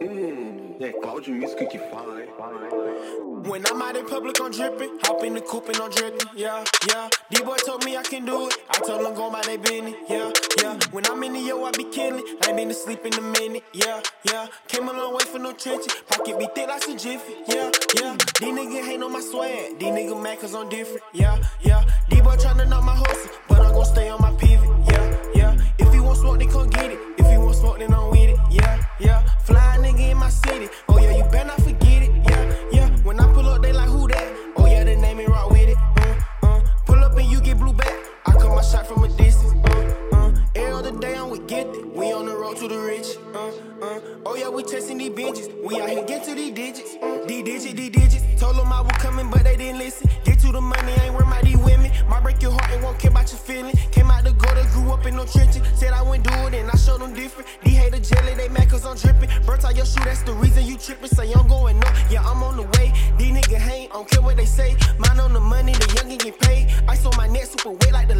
Hein? When I'm out in public, I'm dripping. Hop in the coupe and I'm dripping. Yeah, yeah. D-boy told me I can do it. I told him go about they business. Yeah, yeah. When I'm in the yo, I be killing. I ain't been to sleep in a minute. Yeah, yeah. Came a long way for no trenches. Pocket be thick like some jiffy. Yeah, yeah. These niggas hate on my swag. These niggas mad cause I'm different. Yeah, yeah. D-boy tryna knock my hustle. But I'm gon' stay on my pivot. Yeah, yeah. If you want smoke, then come get it. If you want smoke, then I'm with it. Yeah. We chasing these binges. We out here get to these digits. Uh, these digits, these digits. Told them I was coming, but they didn't listen. Get to the money, ain't worried about these women. Might break your heart and won't care about your feeling. Came out the gutter, grew up in no trenches. Said I wouldn't do it, and I showed them different. These haters jelly, they mad cause I'm dripping. Burnt out your shoe, that's the reason you tripping. Say I'm going up, yeah, I'm on the way. These niggas hate, I don't care what they say. Mine on the money, the youngin' get paid. Ice on my neck, super wet like the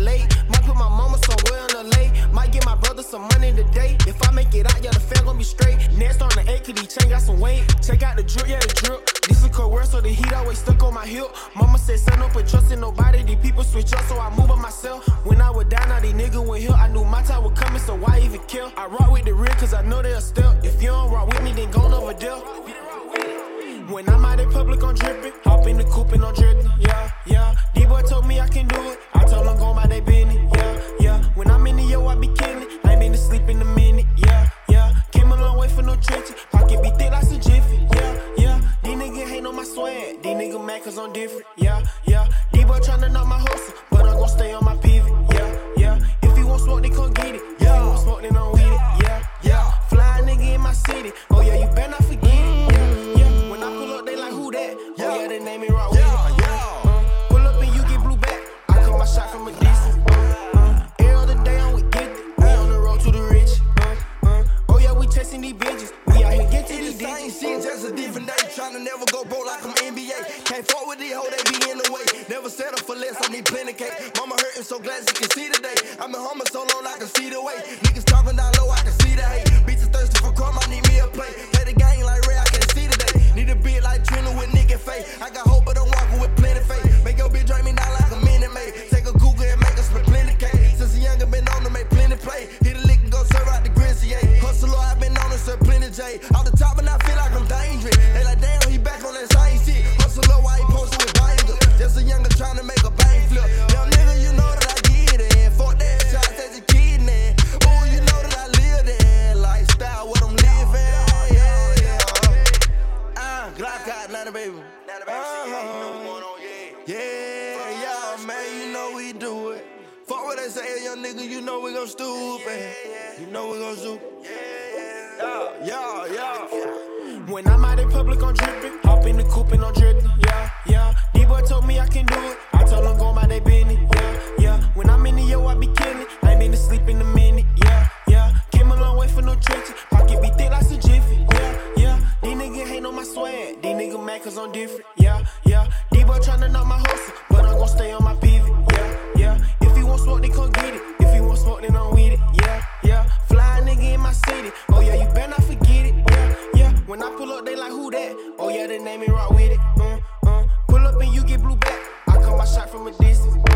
These chain got some weight. Check out the drip, yeah, the drip. This is world, so the heat always stuck on my hip. Mama said, son, don't put trust in nobody. These people switch up, so I move on myself. When I was down, now these niggas went here. I knew my time was coming, so why even kill? I rock with the real, cause I know they'll step. If you don't rock with me, then go over there. When I'm out in public, I'm dripping. Hop in the coupe and I'm dripping. Yeah, swag. These niggas mad cause I'm different. Yeah, yeah. D-boy tryna knock my hustle. But I'm gon' stay on my pivot. Yeah, yeah. If you want smoke, then come get it. Yeah, If you want smoke, then I'm with it. Yeah, yeah. Fly nigga in my city. Oh yeah, you better not forget it. Yeah, yeah. When I pull up, they like who that? Oh yeah, they name me Rockwitit. Day. Tryna never go broke like I'm NBA. Can't fuck with these hoes, they be in the way. Never settle for less, I need plenty cake. Mama hurting, so glad she can see today. I'm in home so long, I can see the way. Niggas talking down low, I can see the hate. Bitches thirsty for crumb, I need me a plate. Play the game like Ray, I can see today. Need a beat like Trina with Nick and Faye. I got hope, but I'm walking with plenty faith. Make your bitch drink me down like a minute maid. Take a cougar and make her split plenty cake. Since a younger been on to make plenty play. Hit a lick and go serve out the Grizzly. Hustle, I've been on to serve plenty J. Off the top, baby. Uh-huh. Yeah, yeah, man, you know we do it. Fuck what they say, young nigga, you know we gon' stupid. You know we gon' zoop. Yeah, yeah, yeah. When I'm out in public, I'm dripping. Hop in the coupe and I'm dripping. Yeah, yeah. D-boy told me I can do it. I told him go about they business. On my swag. These niggas mad cause I'm different. Yeah, yeah. D-boy tryna knock my hustle. But I'm gon' stay on my pivot. Yeah, yeah. If you want smoke, then come get it. If you want smoke, then I'm with it. Yeah, yeah. Fly nigga in my city. Oh yeah, you better not forget it. Yeah, yeah. When I pull up, they like who that? Oh yeah, they name me Rockwitit. Uh, uh. Pull up and you get blue back. I cut my shot from a distance.